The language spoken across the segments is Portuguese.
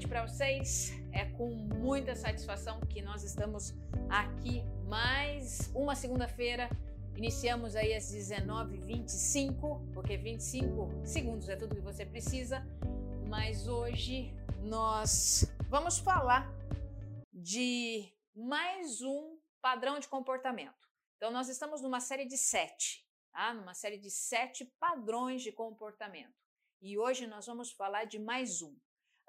noite para vocês. É com muita satisfação que nós estamos aqui mais uma segunda-feira. Iniciamos aí às 19h25, porque 25 segundos é tudo que você precisa. Mas hoje nós vamos falar de mais um padrão de comportamento. Então, nós estamos numa série de sete, tá? numa série de sete padrões de comportamento. E hoje nós vamos falar de mais um.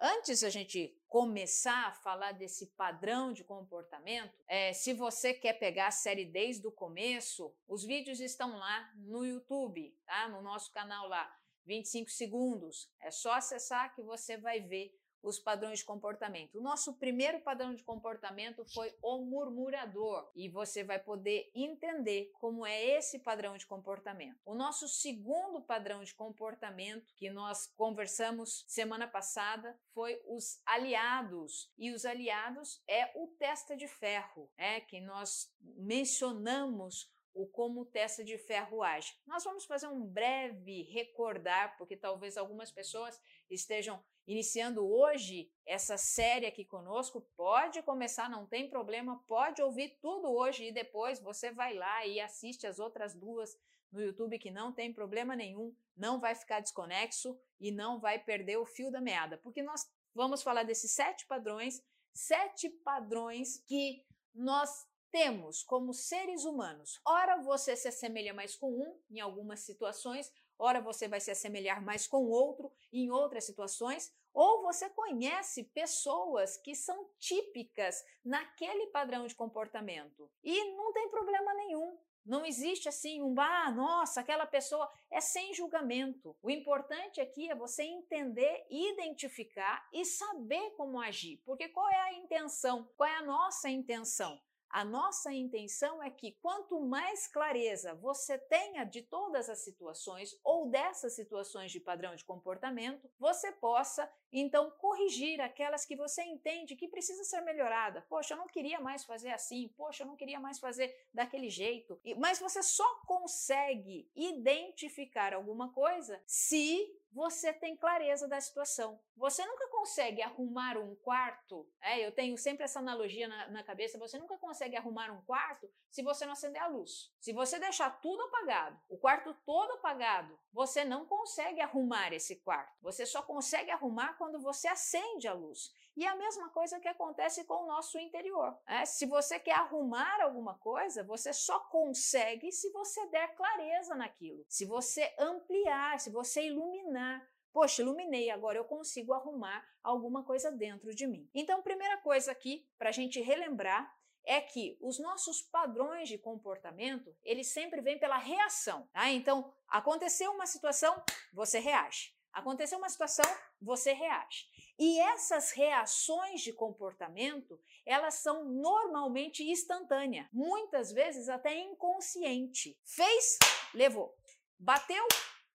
Antes a gente começar a falar desse padrão de comportamento, é, se você quer pegar a série desde o começo, os vídeos estão lá no YouTube, tá? No nosso canal lá, 25 segundos. É só acessar que você vai ver os padrões de comportamento. O nosso primeiro padrão de comportamento foi o murmurador e você vai poder entender como é esse padrão de comportamento. O nosso segundo padrão de comportamento que nós conversamos semana passada foi os aliados e os aliados é o testa de ferro, é que nós mencionamos o como testa de ferro age. Nós vamos fazer um breve recordar, porque talvez algumas pessoas estejam iniciando hoje essa série aqui conosco, pode começar, não tem problema, pode ouvir tudo hoje e depois você vai lá e assiste as outras duas no YouTube que não tem problema nenhum, não vai ficar desconexo e não vai perder o fio da meada, porque nós vamos falar desses sete padrões, sete padrões que nós temos como seres humanos. Ora você se assemelha mais com um em algumas situações, ora você vai se assemelhar mais com outro em outras situações, ou você conhece pessoas que são típicas naquele padrão de comportamento e não tem problema nenhum. Não existe assim um, ah, nossa, aquela pessoa é sem julgamento. O importante aqui é você entender, identificar e saber como agir. Porque qual é a intenção? Qual é a nossa intenção? A nossa intenção é que quanto mais clareza você tenha de todas as situações ou dessas situações de padrão de comportamento, você possa então corrigir aquelas que você entende que precisa ser melhorada. Poxa, eu não queria mais fazer assim, poxa, eu não queria mais fazer daquele jeito. Mas você só consegue identificar alguma coisa se você tem clareza da situação. Você nunca consegue arrumar um quarto, é, eu tenho sempre essa analogia na, na, cabeça, você nunca consegue arrumar um quarto se você não acender a luz. Se você deixar tudo apagado, o quarto todo apagado, você não consegue arrumar esse quarto. Você só consegue arrumar quando você acende a luz. E a mesma coisa que acontece com o nosso interior. É, se você quer arrumar alguma coisa, você só consegue se você der clareza naquilo, se você ampliar, se você iluminar. Poxa, iluminei, agora eu consigo arrumar alguma coisa dentro de mim. Então, primeira coisa aqui, para a gente relembrar, é que os nossos padrões de comportamento, eles sempre vêm pela reação. Tá? Então, aconteceu uma situação, você reage. Aconteceu uma situação, você reage. E essas reações de comportamento, elas são normalmente instantâneas, muitas vezes até inconsciente. Fez, levou. Bateu,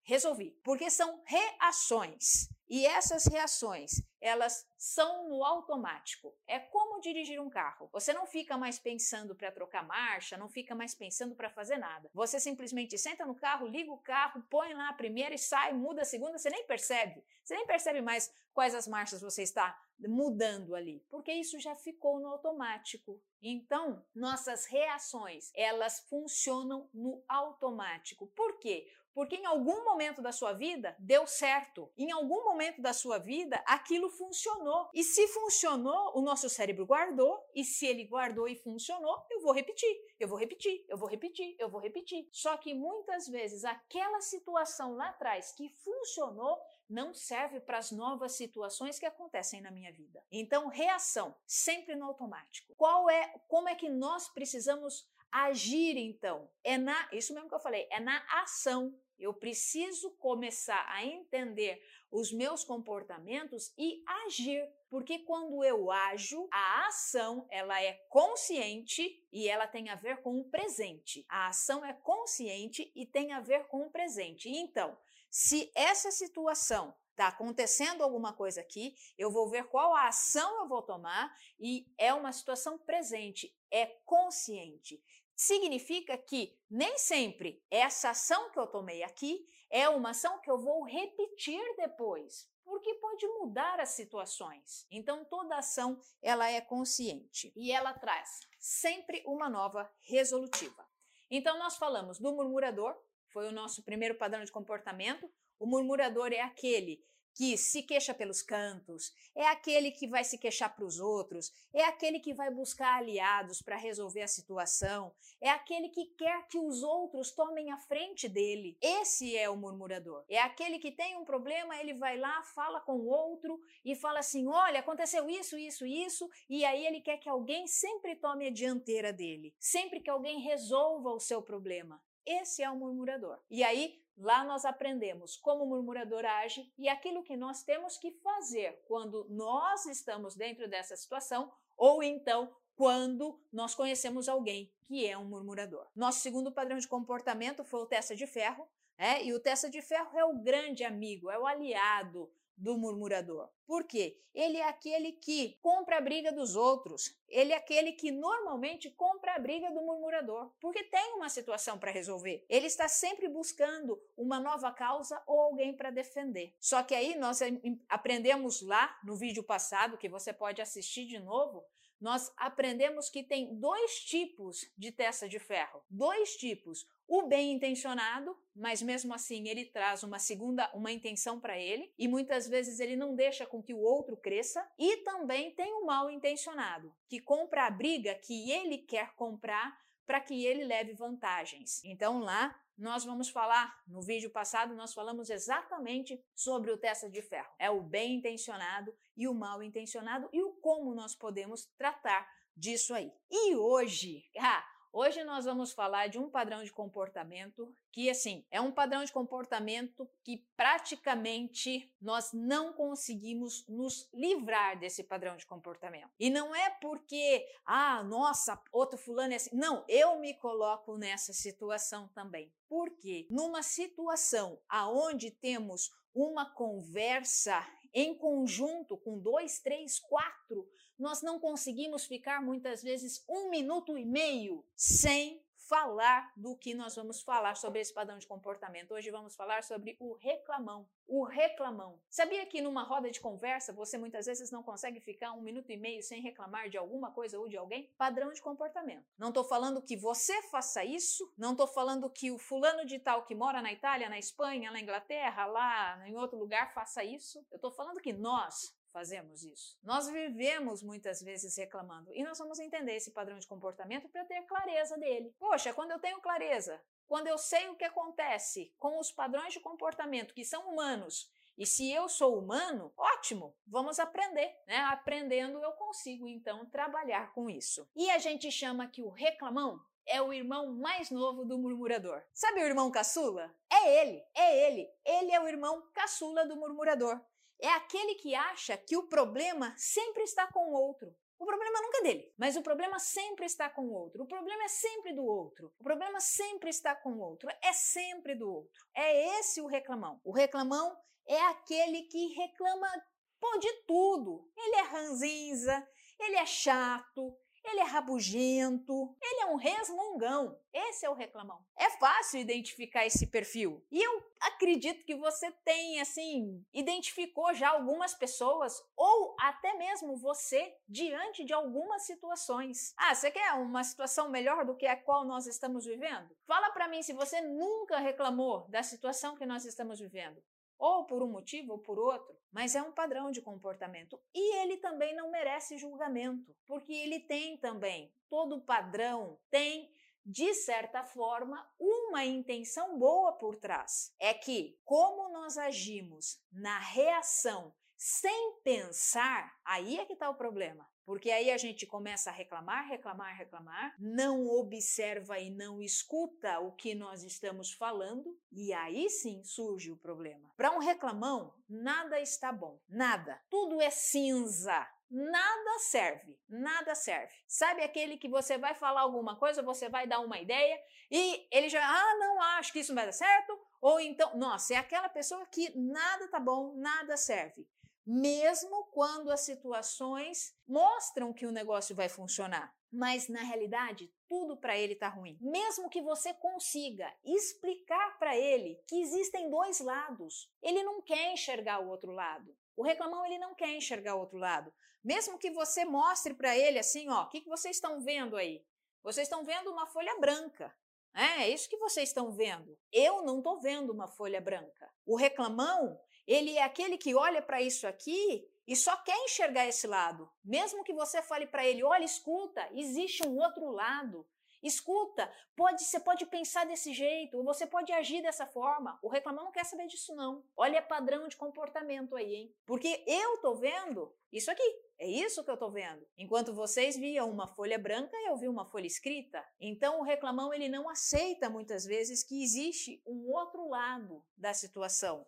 resolvi. Porque são reações. E essas reações, elas são no automático. É como dirigir um carro. Você não fica mais pensando para trocar marcha, não fica mais pensando para fazer nada. Você simplesmente senta no carro, liga o carro, põe lá a primeira e sai, muda a segunda, você nem percebe. Você nem percebe mais quais as marchas você está mudando ali, porque isso já ficou no automático. Então, nossas reações, elas funcionam no automático. Por quê? Porque em algum momento da sua vida deu certo. Em algum momento da sua vida aquilo funcionou. E se funcionou, o nosso cérebro guardou. E se ele guardou e funcionou, eu vou repetir, eu vou repetir, eu vou repetir, eu vou repetir. Só que muitas vezes aquela situação lá atrás que funcionou não serve para as novas situações que acontecem na minha vida. Então, reação sempre no automático. Qual é, como é que nós precisamos agir então? É na, isso mesmo que eu falei, é na ação eu preciso começar a entender os meus comportamentos e agir, porque quando eu ajo, a ação ela é consciente e ela tem a ver com o presente. A ação é consciente e tem a ver com o presente. Então, se essa situação está acontecendo alguma coisa aqui, eu vou ver qual a ação eu vou tomar e é uma situação presente, é consciente significa que nem sempre essa ação que eu tomei aqui é uma ação que eu vou repetir depois. Por porque pode mudar as situações. Então toda ação ela é consciente e ela traz sempre uma nova resolutiva. Então nós falamos do murmurador, foi o nosso primeiro padrão de comportamento. O murmurador é aquele que se queixa pelos cantos, é aquele que vai se queixar para os outros, é aquele que vai buscar aliados para resolver a situação, é aquele que quer que os outros tomem a frente dele. Esse é o murmurador. É aquele que tem um problema, ele vai lá, fala com o outro e fala assim: olha, aconteceu isso, isso, isso, e aí ele quer que alguém sempre tome a dianteira dele, sempre que alguém resolva o seu problema. Esse é o murmurador. E aí Lá nós aprendemos como o murmurador age e aquilo que nós temos que fazer quando nós estamos dentro dessa situação ou então quando nós conhecemos alguém que é um murmurador. Nosso segundo padrão de comportamento foi o testa de ferro, é, e o testa de ferro é o grande amigo, é o aliado do murmurador. Por quê? Ele é aquele que compra a briga dos outros. Ele é aquele que normalmente compra a briga do murmurador, porque tem uma situação para resolver. Ele está sempre buscando uma nova causa ou alguém para defender. Só que aí nós aprendemos lá no vídeo passado, que você pode assistir de novo, nós aprendemos que tem dois tipos de testa de ferro. Dois tipos. O bem intencionado, mas mesmo assim ele traz uma segunda, uma intenção para ele, e muitas vezes ele não deixa com que o outro cresça. E também tem o mal intencionado, que compra a briga que ele quer comprar para que ele leve vantagens. Então lá nós vamos falar, no vídeo passado nós falamos exatamente sobre o testa de ferro. É o bem intencionado e o mal intencionado e o como nós podemos tratar disso aí. E hoje, ah, Hoje nós vamos falar de um padrão de comportamento que, assim, é um padrão de comportamento que praticamente nós não conseguimos nos livrar desse padrão de comportamento. E não é porque, ah, nossa, outro fulano é assim. Não, eu me coloco nessa situação também. Porque numa situação aonde temos uma conversa em conjunto com dois, três, quatro nós não conseguimos ficar muitas vezes um minuto e meio sem falar do que nós vamos falar sobre esse padrão de comportamento. Hoje vamos falar sobre o reclamão. O reclamão. Sabia que numa roda de conversa você muitas vezes não consegue ficar um minuto e meio sem reclamar de alguma coisa ou de alguém? Padrão de comportamento. Não estou falando que você faça isso, não estou falando que o fulano de tal que mora na Itália, na Espanha, na Inglaterra, lá em outro lugar faça isso. Eu estou falando que nós fazemos isso. Nós vivemos muitas vezes reclamando e nós vamos entender esse padrão de comportamento para ter clareza dele. Poxa, quando eu tenho clareza, quando eu sei o que acontece com os padrões de comportamento que são humanos e se eu sou humano, ótimo, vamos aprender, né? Aprendendo eu consigo então trabalhar com isso. E a gente chama que o reclamão é o irmão mais novo do murmurador. Sabe o irmão caçula? É ele, é ele. Ele é o irmão caçula do murmurador é aquele que acha que o problema sempre está com o outro. O problema nunca é dele, mas o problema sempre está com o outro. O problema é sempre do outro. O problema sempre está com o outro. É sempre do outro. É esse o reclamão. O reclamão é aquele que reclama pô, de tudo. Ele é ranzinza, ele é chato, ele é rabugento, ele é um resmungão. Esse é o reclamão. É fácil identificar esse perfil. E eu acredito que você tem, assim, identificou já algumas pessoas ou até mesmo você diante de algumas situações. Ah, você quer uma situação melhor do que a qual nós estamos vivendo? Fala para mim se você nunca reclamou da situação que nós estamos vivendo ou por um motivo ou por outro, mas é um padrão de comportamento. E ele também não merece julgamento, porque ele tem também, todo padrão tem de certa forma, uma intenção boa por trás. É que, como nós agimos na reação sem pensar, aí é que está o problema. Porque aí a gente começa a reclamar, reclamar, reclamar, não observa e não escuta o que nós estamos falando, e aí sim surge o problema. Para um reclamão, nada está bom, nada. Tudo é cinza, nada serve, nada serve. Sabe aquele que você vai falar alguma coisa, você vai dar uma ideia e ele já, ah, não acho que isso vai dar certo, ou então, nossa, é aquela pessoa que nada tá bom, nada serve. Mesmo quando as situações mostram que o negócio vai funcionar. Mas na realidade, tudo para ele está ruim. Mesmo que você consiga explicar para ele que existem dois lados, ele não quer enxergar o outro lado. O reclamão ele não quer enxergar o outro lado. Mesmo que você mostre para ele assim, ó, o que, que vocês estão vendo aí? Vocês estão vendo uma folha branca. É, é isso que vocês estão vendo. Eu não estou vendo uma folha branca. O reclamão, ele é aquele que olha para isso aqui e só quer enxergar esse lado. Mesmo que você fale para ele, olha, escuta, existe um outro lado. Escuta, pode, você pode pensar desse jeito, você pode agir dessa forma. O reclamão não quer saber disso não. Olha padrão de comportamento aí, hein? Porque eu tô vendo isso aqui. É isso que eu tô vendo. Enquanto vocês viam uma folha branca, eu vi uma folha escrita. Então o reclamão ele não aceita muitas vezes que existe um outro lado da situação.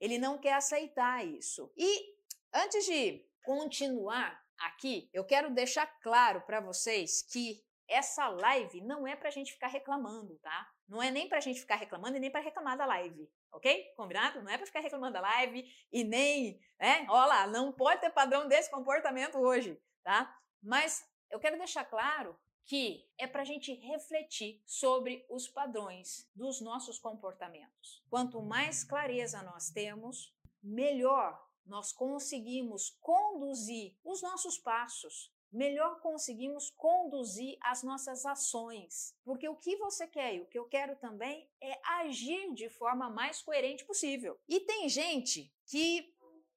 Ele não quer aceitar isso. E antes de continuar aqui, eu quero deixar claro para vocês que essa live não é para a gente ficar reclamando, tá? Não é nem para a gente ficar reclamando e nem para reclamar da live, ok? Combinado? Não é para ficar reclamando da live e nem, né? Olha lá, não pode ter padrão desse comportamento hoje, tá? Mas eu quero deixar claro que é para a gente refletir sobre os padrões dos nossos comportamentos. Quanto mais clareza nós temos, melhor nós conseguimos conduzir os nossos passos, melhor conseguimos conduzir as nossas ações. Porque o que você quer e o que eu quero também é agir de forma mais coerente possível. E tem gente que,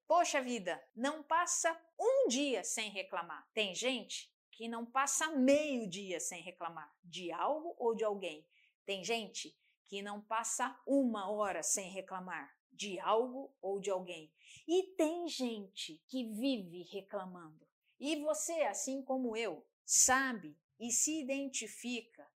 poxa vida, não passa um dia sem reclamar. Tem gente que não passa meio dia sem reclamar de algo ou de alguém. Tem gente que não passa uma hora sem reclamar de algo ou de alguém. E tem gente que vive reclamando. E você, assim como eu, sabe e se identifica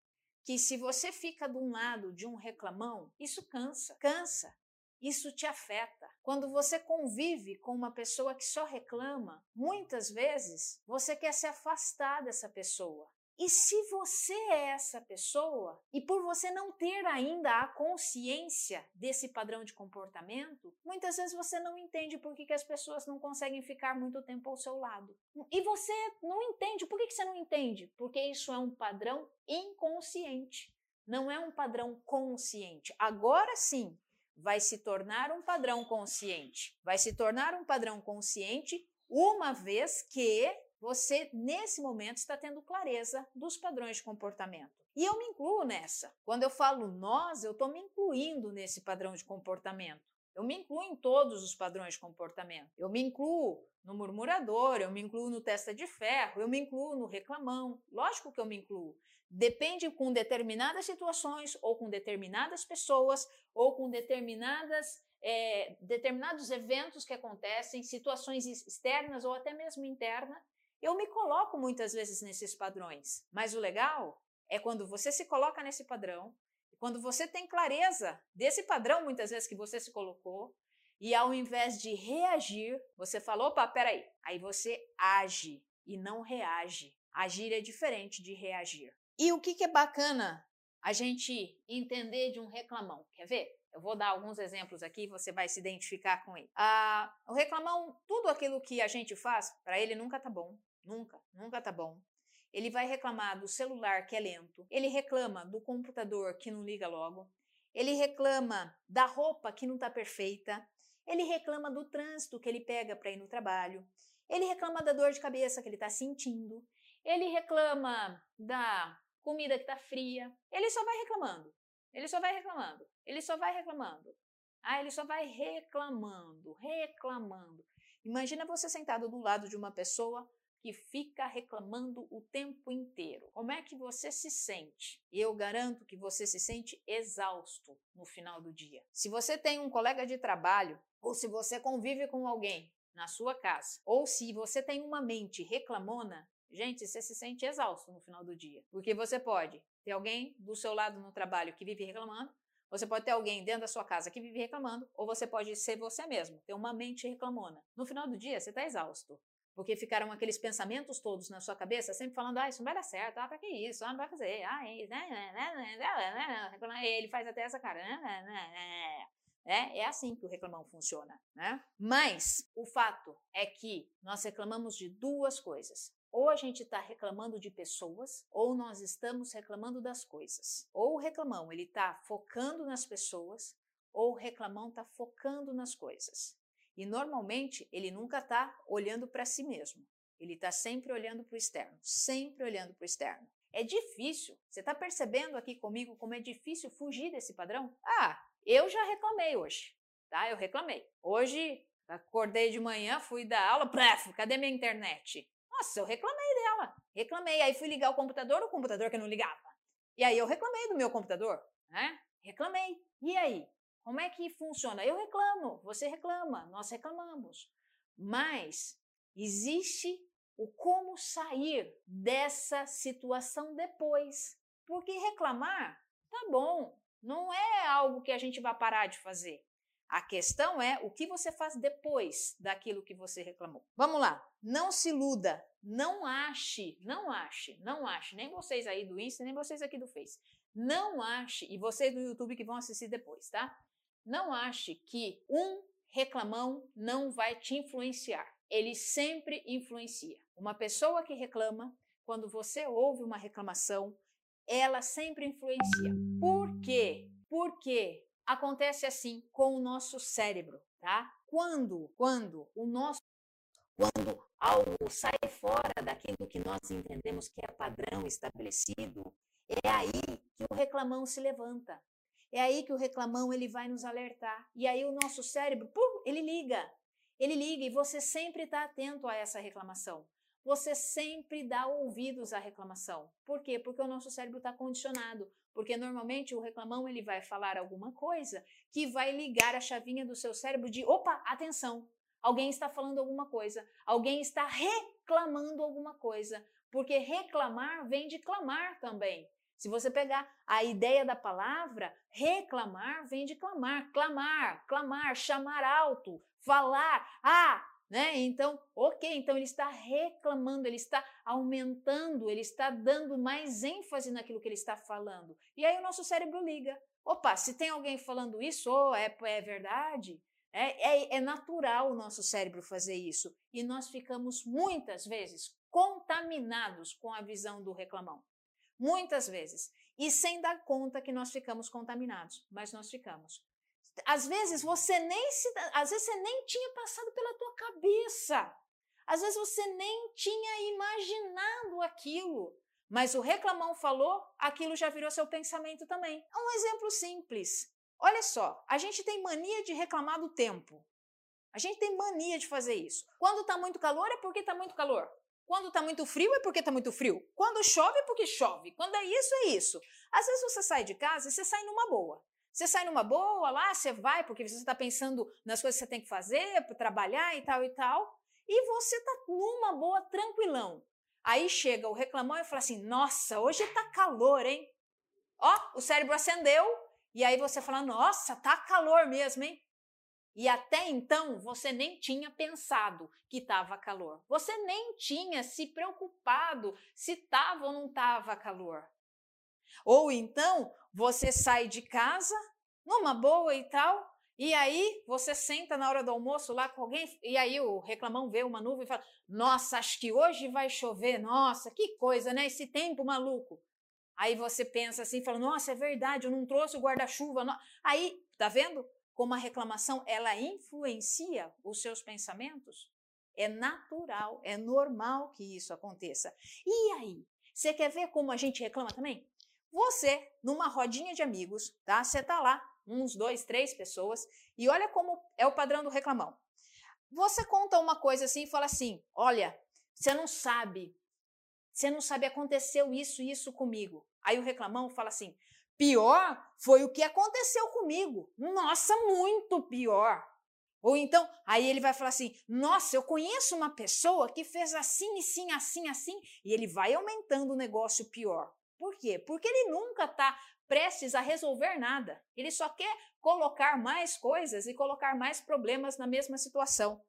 que se você fica de um lado de um reclamão, isso cansa, cansa, isso te afeta. Quando você convive com uma pessoa que só reclama, muitas vezes você quer se afastar dessa pessoa. E se você é essa pessoa, e por você não ter ainda a consciência desse padrão de comportamento, muitas vezes você não entende por que, que as pessoas não conseguem ficar muito tempo ao seu lado. E você não entende. Por que, que você não entende? Porque isso é um padrão inconsciente, não é um padrão consciente. Agora sim, vai se tornar um padrão consciente. Vai se tornar um padrão consciente uma vez que você, nesse momento, está tendo clareza dos padrões de comportamento. E eu me incluo nessa. Quando eu falo nós, eu estou me incluindo nesse padrão de comportamento. Eu me incluo em todos os padrões de comportamento. Eu me incluo no murmurador, eu me incluo no testa de ferro, eu me incluo no reclamão. Lógico que eu me incluo. Depende com determinadas situações, ou com determinadas pessoas, ou com determinadas é, determinados eventos que acontecem, situações externas ou até mesmo interna, eu me coloco muitas vezes nesses padrões, mas o legal é quando você se coloca nesse padrão, quando você tem clareza desse padrão, muitas vezes, que você se colocou, e ao invés de reagir, você falou, opa, peraí, aí você age e não reage. Agir é diferente de reagir. E o que, que é bacana a gente entender de um reclamão? Quer ver? Eu vou dar alguns exemplos aqui, você vai se identificar com ele. Ah, o reclamão, tudo aquilo que a gente faz, para ele nunca tá bom. Nunca, nunca tá bom. Ele vai reclamar do celular que é lento, ele reclama do computador que não liga logo, ele reclama da roupa que não está perfeita, ele reclama do trânsito que ele pega para ir no trabalho, ele reclama da dor de cabeça que ele está sentindo, ele reclama da comida que está fria, ele só vai reclamando, ele só vai reclamando, ele só vai reclamando. Ah, ele só vai reclamando, reclamando. Imagina você sentado do lado de uma pessoa que fica reclamando o tempo inteiro. Como é que você se sente? Eu garanto que você se sente exausto no final do dia. Se você tem um colega de trabalho ou se você convive com alguém na sua casa, ou se você tem uma mente reclamona, gente, você se sente exausto no final do dia. Porque você pode ter alguém do seu lado no trabalho que vive reclamando, você pode ter alguém dentro da sua casa que vive reclamando, ou você pode ser você mesmo, ter uma mente reclamona. No final do dia, você está exausto. Porque ficaram aqueles pensamentos todos na sua cabeça, sempre falando, ah, isso não vai dar certo, ah, pra que isso, ah, não vai fazer, ah, né, né, né, né, né, né, ele faz até essa cara, né, né, né, É, é assim que o reclamão funciona, né? Mas o fato é que nós reclamamos de duas coisas. Ou a gente está reclamando de pessoas, ou nós estamos reclamando das coisas. Ou o reclamão ele está focando nas pessoas, ou o reclamão está focando nas coisas. E normalmente ele nunca está olhando para si mesmo. Ele está sempre olhando para o externo, sempre olhando para o externo. É difícil. Você está percebendo aqui comigo como é difícil fugir desse padrão? Ah, eu já reclamei hoje, tá? Eu reclamei. Hoje, acordei de manhã, fui dar aula, plef, cadê minha internet? Nossa, eu reclamei dela. Reclamei. Aí fui ligar o computador, o computador que não ligava. E aí eu reclamei do meu computador, né? Reclamei. E aí? Como é que funciona? Eu reclamo, você reclama, nós reclamamos. Mas existe o como sair dessa situação depois. Porque reclamar, tá bom, não é algo que a gente vai parar de fazer. A questão é o que você faz depois daquilo que você reclamou. Vamos lá, não se iluda, não ache, não ache, não ache, nem vocês aí do Insta, nem vocês aqui do Face. Não ache, e vocês do YouTube que vão assistir depois, tá? Não ache que um reclamão não vai te influenciar. Ele sempre influencia. Uma pessoa que reclama, quando você ouve uma reclamação, ela sempre influencia. Por quê? Porque acontece assim com o nosso cérebro, tá? Quando, quando o nosso quando algo sai fora daquilo que nós entendemos que é padrão estabelecido, é aí que o reclamão se levanta. É aí que o reclamão ele vai nos alertar. E aí o nosso cérebro, pum, ele liga. Ele liga e você sempre está atento a essa reclamação você sempre dá ouvidos à reclamação. Por quê? Porque o nosso cérebro está condicionado. Porque normalmente o reclamão ele vai falar alguma coisa que vai ligar a chavinha do seu cérebro de opa, atenção, alguém está falando alguma coisa, alguém está reclamando alguma coisa. Porque reclamar vem de clamar também. Se você pegar a ideia da palavra, reclamar vem de clamar, clamar, clamar, chamar alto, falar. Ah, né? Então, ok, então ele está reclamando, ele está aumentando, ele está dando mais ênfase naquilo que ele está falando. E aí o nosso cérebro liga. Opa, se tem alguém falando isso, oh, é, é verdade. É, é, é natural o nosso cérebro fazer isso. E nós ficamos muitas vezes contaminados com a visão do reclamão. Muitas vezes. E sem dar conta que nós ficamos contaminados, mas nós ficamos. Às vezes você nem se, às vezes você nem tinha passado pela tua cabeça. Às vezes você nem tinha imaginado aquilo. Mas o reclamão falou, aquilo já virou seu pensamento também. É um exemplo simples. Olha só, a gente tem mania de reclamar do tempo. A gente tem mania de fazer isso. Quando está muito calor é porque está muito calor. Quando está muito frio é porque está muito frio. Quando chove é porque chove. Quando é isso, é isso. Às vezes você sai de casa e você sai numa boa. Você sai numa boa lá, você vai porque você está pensando nas coisas que você tem que fazer, trabalhar e tal e tal, e você está numa boa, tranquilão. Aí chega o reclamão e fala assim: Nossa, hoje está calor, hein? Ó, o cérebro acendeu, e aí você fala: Nossa, tá calor mesmo, hein? E até então você nem tinha pensado que estava calor. Você nem tinha se preocupado se estava ou não estava calor. Ou então você sai de casa numa boa e tal, e aí você senta na hora do almoço lá com alguém, e aí o reclamão vê uma nuvem e fala: Nossa, acho que hoje vai chover, nossa, que coisa, né? Esse tempo maluco. Aí você pensa assim, fala: Nossa, é verdade, eu não trouxe o guarda-chuva. Aí, tá vendo como a reclamação ela influencia os seus pensamentos? É natural, é normal que isso aconteça. E aí? Você quer ver como a gente reclama também? Você, numa rodinha de amigos, tá? Você tá lá, uns dois, três pessoas, e olha como é o padrão do reclamão. Você conta uma coisa assim e fala assim: olha, você não sabe, você não sabe, aconteceu isso isso comigo. Aí o reclamão fala assim: pior foi o que aconteceu comigo. Nossa, muito pior. Ou então, aí ele vai falar assim: nossa, eu conheço uma pessoa que fez assim, assim, assim, assim, e ele vai aumentando o negócio pior. Por quê? Porque ele nunca está prestes a resolver nada. Ele só quer colocar mais coisas e colocar mais problemas na mesma situação.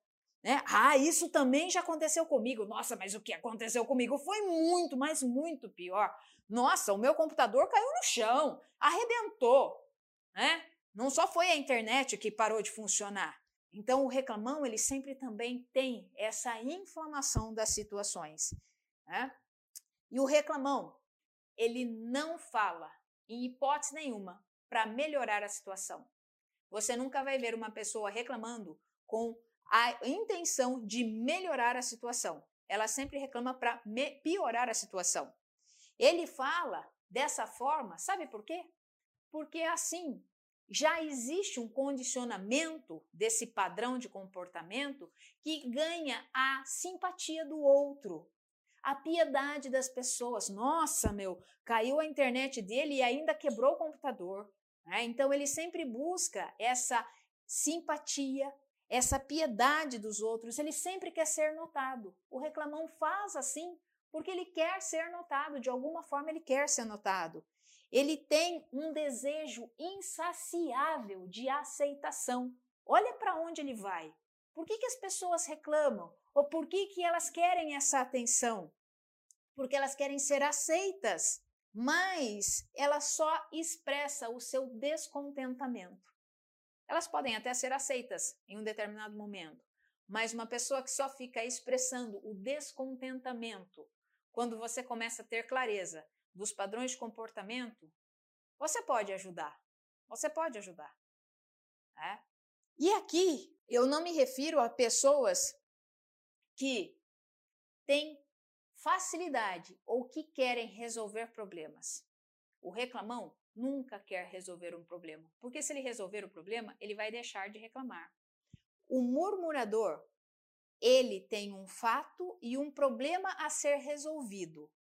Né? Ah, isso também já aconteceu comigo. Nossa, mas o que aconteceu comigo foi muito, mas muito pior. Nossa, o meu computador caiu no chão, arrebentou. Né? Não só foi a internet que parou de funcionar. Então, o reclamão, ele sempre também tem essa inflamação das situações. Né? E o reclamão, ele não fala, em hipótese nenhuma, para melhorar a situação. Você nunca vai ver uma pessoa reclamando com a intenção de melhorar a situação. Ela sempre reclama para piorar a situação. Ele fala dessa forma, sabe por quê? Porque assim já existe um condicionamento desse padrão de comportamento que ganha a simpatia do outro, a piedade das pessoas. Nossa, meu, caiu a internet dele e ainda quebrou o computador. Né? Então ele sempre busca essa simpatia, essa piedade dos outros. Ele sempre quer ser notado. O reclamão faz assim porque ele quer ser notado, de alguma forma ele quer ser notado. Ele tem um desejo insaciável de aceitação. Olha para onde ele vai. Por que, que as pessoas reclamam? Ou por que, que elas querem essa atenção? Porque elas querem ser aceitas, mas ela só expressa o seu descontentamento. Elas podem até ser aceitas em um determinado momento, mas uma pessoa que só fica expressando o descontentamento quando você começa a ter clareza dos padrões de comportamento, você pode ajudar. Você pode ajudar. É? E aqui eu não me refiro a pessoas que têm facilidade ou que querem resolver problemas. O reclamão nunca quer resolver um problema, porque se ele resolver o problema, ele vai deixar de reclamar. O murmurador, ele tem um fato e um problema a ser resolvido.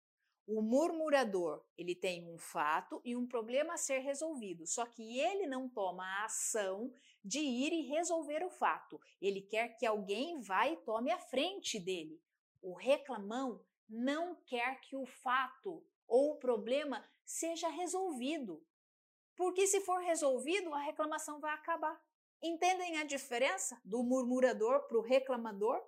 O murmurador, ele tem um fato e um problema a ser resolvido, só que ele não toma a ação de ir e resolver o fato. Ele quer que alguém vá e tome a frente dele. O reclamão não quer que o fato ou o problema seja resolvido. Porque se for resolvido, a reclamação vai acabar. Entendem a diferença do murmurador para o reclamador?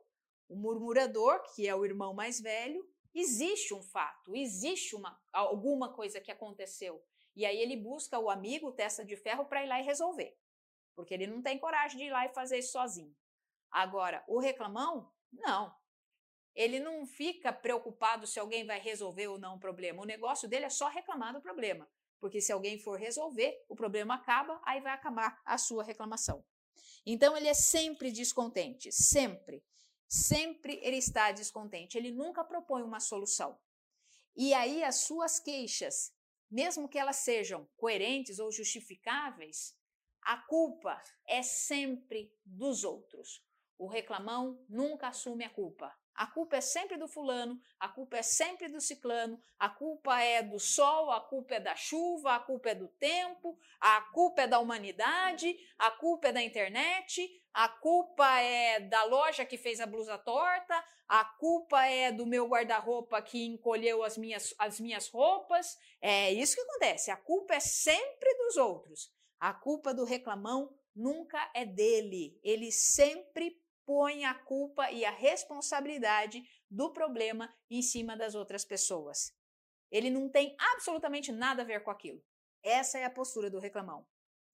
O murmurador, que é o irmão mais velho, existe um fato, existe uma, alguma coisa que aconteceu. E aí ele busca o amigo, testa de ferro, para ir lá e resolver. Porque ele não tem coragem de ir lá e fazer isso sozinho. Agora, o reclamão, não. Ele não fica preocupado se alguém vai resolver ou não o problema. O negócio dele é só reclamar do problema. Porque se alguém for resolver, o problema acaba, aí vai acabar a sua reclamação. Então ele é sempre descontente, sempre. Sempre ele está descontente, ele nunca propõe uma solução. E aí as suas queixas, mesmo que elas sejam coerentes ou justificáveis, a culpa é sempre dos outros. O reclamão nunca assume a culpa. A culpa é sempre do fulano, a culpa é sempre do ciclano, a culpa é do sol, a culpa é da chuva, a culpa é do tempo, a culpa é da humanidade, a culpa é da internet, a culpa é da loja que fez a blusa torta, a culpa é do meu guarda-roupa que encolheu as minhas, as minhas roupas. É isso que acontece. A culpa é sempre dos outros. A culpa do reclamão nunca é dele. Ele sempre põe a culpa e a responsabilidade do problema em cima das outras pessoas. Ele não tem absolutamente nada a ver com aquilo. Essa é a postura do reclamão.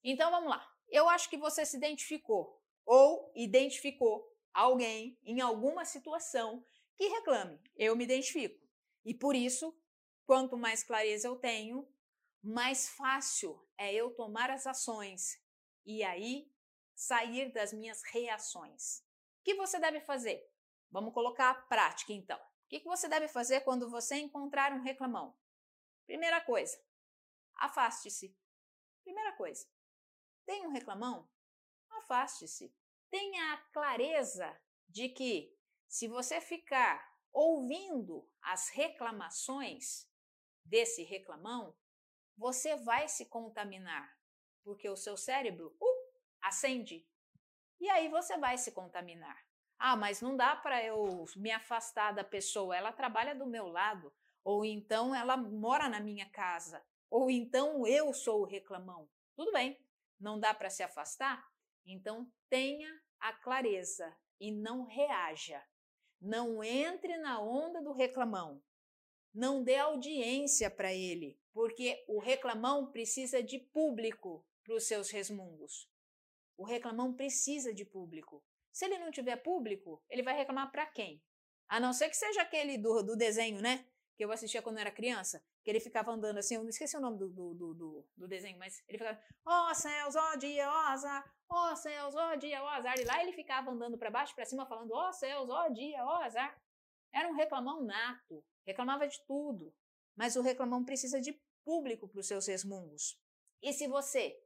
Então vamos lá. Eu acho que você se identificou ou identificou alguém em alguma situação que reclame. Eu me identifico. E por isso, quanto mais clareza eu tenho, mais fácil é eu tomar as ações e aí sair das minhas reações que você deve fazer? Vamos colocar a prática então. O que você deve fazer quando você encontrar um reclamão? Primeira coisa, afaste-se. Primeira coisa, tem um reclamão? Afaste-se. Tenha a clareza de que se você ficar ouvindo as reclamações desse reclamão, você vai se contaminar, porque o seu cérebro uh, acende e aí você vai se contaminar. Ah, mas não dá para eu me afastar da pessoa, ela trabalha do meu lado, ou então ela mora na minha casa, ou então eu sou o reclamão. Tudo bem, não dá para se afastar? Então tenha a clareza e não reaja. Não entre na onda do reclamão. Não dê audiência para ele, porque o reclamão precisa de público. para os seus resmungos. O reclamão precisa de público. Se ele não tiver público, ele vai reclamar para quem? A não ser que seja aquele do, do desenho, né? Que eu assistia quando eu era criança, que ele ficava andando assim, eu não esqueci o nome do, do, do, do desenho, mas ele ficava, ó oh, céus, ó oh, dia, ó oh, azar, ó oh, céus, ó oh, dia, ó oh, azar. E lá ele ficava andando para baixo, para cima, falando, ó oh, céus, ó oh, dia, ó oh, azar. Era um reclamão nato, reclamava de tudo. Mas o reclamão precisa de público para os seus resmungos. E se você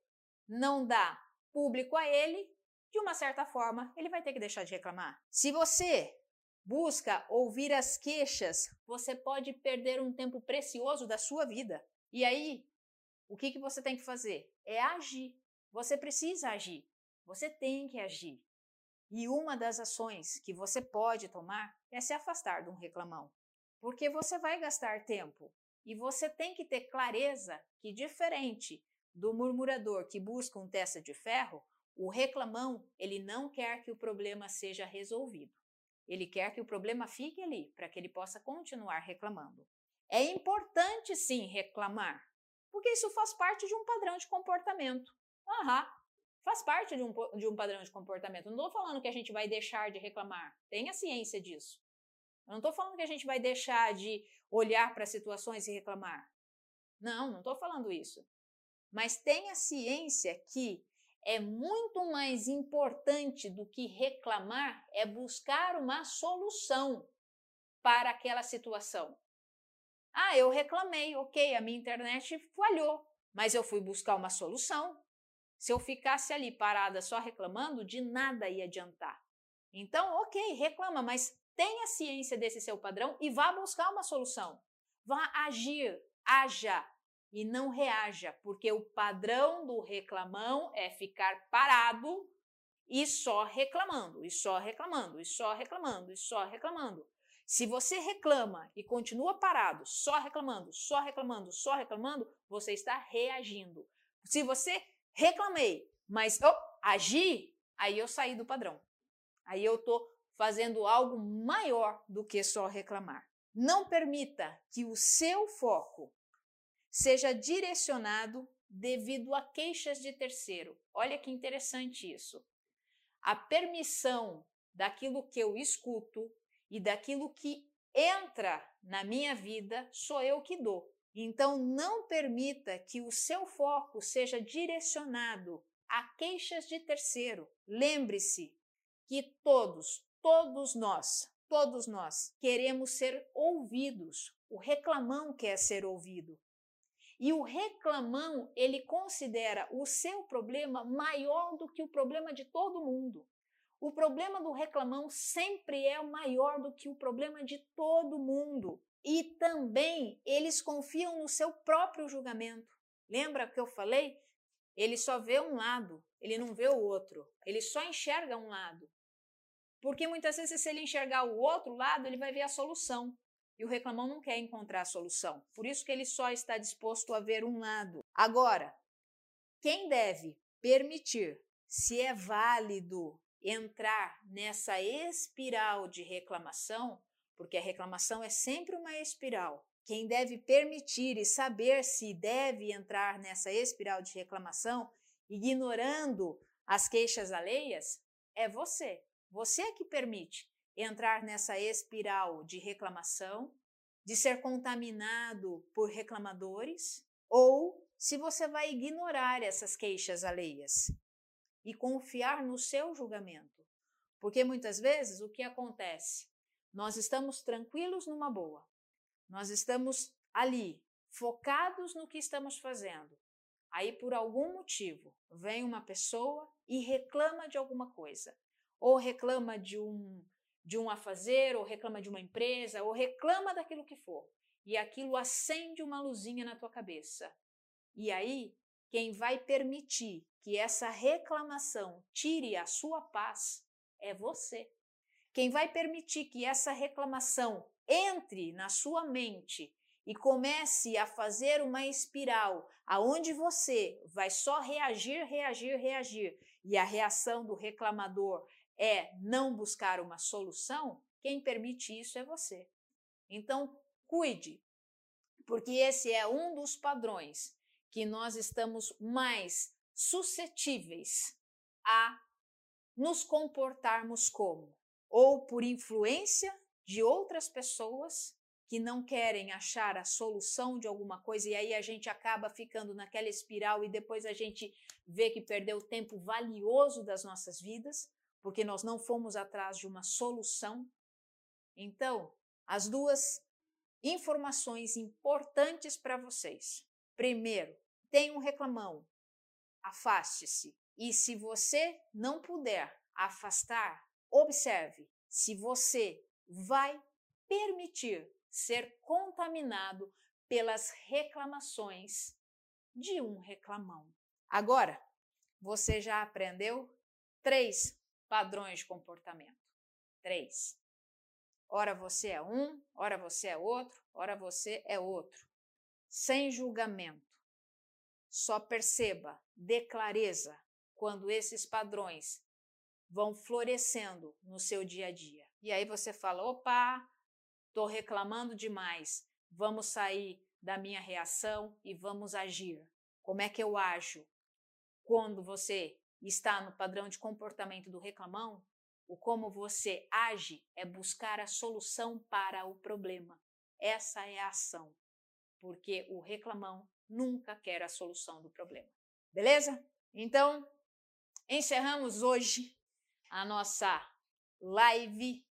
não dá público a ele, de uma certa forma, ele vai ter que deixar de reclamar. Se você busca ouvir as queixas, você pode perder um tempo precioso da sua vida. E aí, o que, que você tem que fazer? É agir. Você precisa agir. Você tem que agir. E uma das ações que você pode tomar é se afastar de um reclamão. Porque você vai gastar tempo. E você tem que ter clareza que, diferente do murmurador que busca um testa de ferro, o reclamão ele não quer que o problema seja resolvido. Ele quer que o problema fique ali, para que ele possa continuar reclamando. É importante sim reclamar, porque isso faz parte de um padrão de comportamento. Aham, faz parte de um, de um padrão de comportamento. Não estou falando que a gente vai deixar de reclamar, tenha ciência disso. Eu não estou falando que a gente vai deixar de olhar para situações e reclamar. Não, não estou falando isso. Mas tenha ciência que é muito mais importante do que reclamar é buscar uma solução para aquela situação. Ah, eu reclamei, ok, a minha internet falhou, mas eu fui buscar uma solução. Se eu ficasse ali parada só reclamando, de nada ia adiantar. Então, ok, reclama, mas tenha ciência desse seu padrão e vá buscar uma solução. Vá agir, haja, e não reaja, porque o padrão do reclamão é ficar parado e só reclamando, e só reclamando, e só reclamando, e só reclamando. Se você reclama e continua parado, só reclamando, só reclamando, só reclamando, você está reagindo. Se você reclamei, mas oh, agi, aí eu saí do padrão. Aí eu estou fazendo algo maior do que só reclamar. Não permita que o seu foco seja direcionado devido a queixas de terceiro. Olha que interessante isso. A permissão daquilo que eu escuto e daquilo que entra na minha vida sou eu que dou. Então, não permita que o seu foco seja direcionado a queixas de terceiro. Lembre-se que todos, todos nós, todos nós queremos ser ouvidos. O reclamão quer ser ouvido. E o reclamão, ele considera o seu problema maior do que o problema de todo mundo. O problema do reclamão sempre é maior do que o problema de todo mundo. E também eles confiam no seu próprio julgamento. Lembra que eu falei? Ele só vê um lado, ele não vê o outro. Ele só enxerga um lado. Porque muitas vezes, se ele enxergar o outro lado, ele vai ver a solução. E o reclamão não quer encontrar a solução. Por isso que ele só está disposto a ver um lado. Agora, quem deve permitir, se é válido, entrar nessa espiral de reclamação, porque a reclamação é sempre uma espiral. Quem deve permitir e saber se deve entrar nessa espiral de reclamação, ignorando as queixas alheias, é você. Você é que permite entrar nessa espiral de reclamação, de ser contaminado por reclamadores, ou se você vai ignorar essas queixas alheias e confiar no seu julgamento. Porque muitas vezes o que acontece? Nós estamos tranquilos numa boa, nós estamos ali, focados no que estamos fazendo. Aí, por algum motivo, vem uma pessoa e reclama de alguma coisa, ou reclama de um de um a fazer, ou reclama de uma empresa, ou reclama daquilo que for. E aquilo acende uma luzinha na tua cabeça. E aí, quem vai permitir que essa reclamação tire a sua paz é você. Quem vai permitir que essa reclamação entre na sua mente e comece a fazer uma espiral aonde você vai só reagir, reagir, reagir e a reação do reclamador é não buscar uma solução, quem permite isso é você. Então, cuide, porque esse é um dos padrões que nós estamos mais suscetíveis a nos comportarmos como ou por influência de outras pessoas que não querem achar a solução de alguma coisa e aí a gente acaba ficando naquela espiral e depois a gente vê que perdeu tempo valioso das nossas vidas, porque nós não fomos atrás de uma solução. Então, as duas informações importantes para vocês. Primeiro, tem um reclamão, afaste-se. E se você não puder afastar, observe se você vai permitir ser contaminado pelas reclamações de um reclamão. Agora, você já aprendeu três padrões de comportamento. Três. Ora você é um, ora você é outro, ora você é outro. Sem julgamento. Só perceba, dê clareza quando esses padrões vão florescendo no seu dia a dia. E aí você fala: opa, estou reclamando demais, vamos sair da minha reação e vamos agir. Como é que eu ajo? Quando você está no padrão de comportamento do reclamão, o como você age é buscar a solução para o problema. Essa é a ação, porque o reclamão nunca quer a solução do problema. Beleza? Então, encerramos hoje a nossa live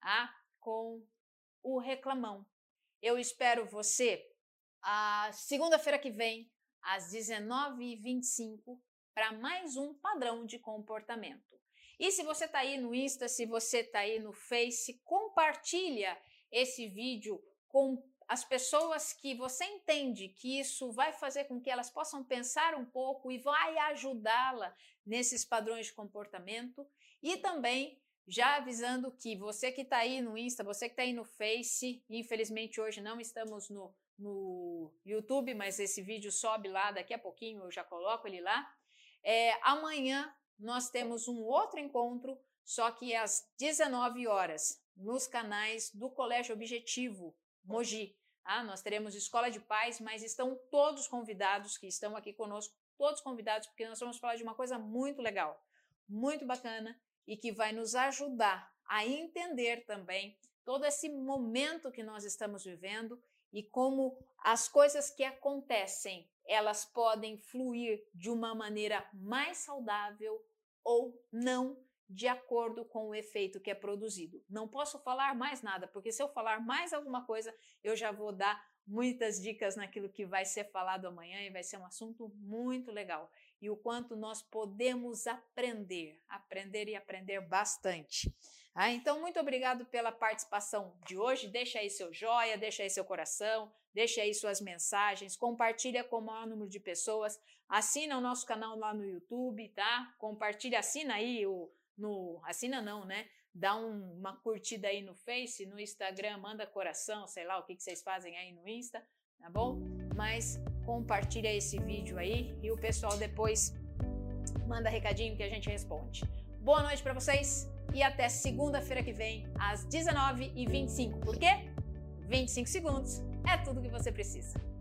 ah, com o reclamão. Eu espero você a segunda-feira que vem, às 19h25, para mais um padrão de comportamento. E se você está aí no Insta, se você está aí no Face, compartilha esse vídeo com as pessoas que você entende que isso vai fazer com que elas possam pensar um pouco e vai ajudá-la nesses padrões de comportamento. E também já avisando que você que está aí no Insta, você que está aí no Face, infelizmente hoje não estamos no, no YouTube, mas esse vídeo sobe lá daqui a pouquinho, eu já coloco ele lá. É, amanhã nós temos um outro encontro, só que às 19 horas, nos canais do Colégio Objetivo Mogi. Ah, nós teremos Escola de Paz, mas estão todos convidados que estão aqui conosco, todos convidados, porque nós vamos falar de uma coisa muito legal, muito bacana, e que vai nos ajudar a entender também todo esse momento que nós estamos vivendo e como as coisas que acontecem, elas podem fluir de uma maneira mais saudável ou não, de acordo com o efeito que é produzido. Não posso falar mais nada, porque se eu falar mais alguma coisa, eu já vou dar muitas dicas naquilo que vai ser falado amanhã e vai ser um assunto muito legal e o quanto nós podemos aprender, aprender e aprender bastante. Ah, então, muito obrigado pela participação de hoje. Deixa aí seu joia, deixa aí seu coração, deixa aí suas mensagens, compartilha com o maior número de pessoas, assina o nosso canal lá no YouTube, tá? Compartilha, assina aí o no assina não, né? Dá um, uma curtida aí no Face, no Instagram, manda coração, sei lá o que, que vocês fazem aí no Insta, tá bom? Mas compartilha esse vídeo aí e o pessoal depois manda recadinho que a gente responde. Boa noite para vocês e até segunda-feira que vem às 19h25. Por quê? 25 segundos é tudo que você precisa.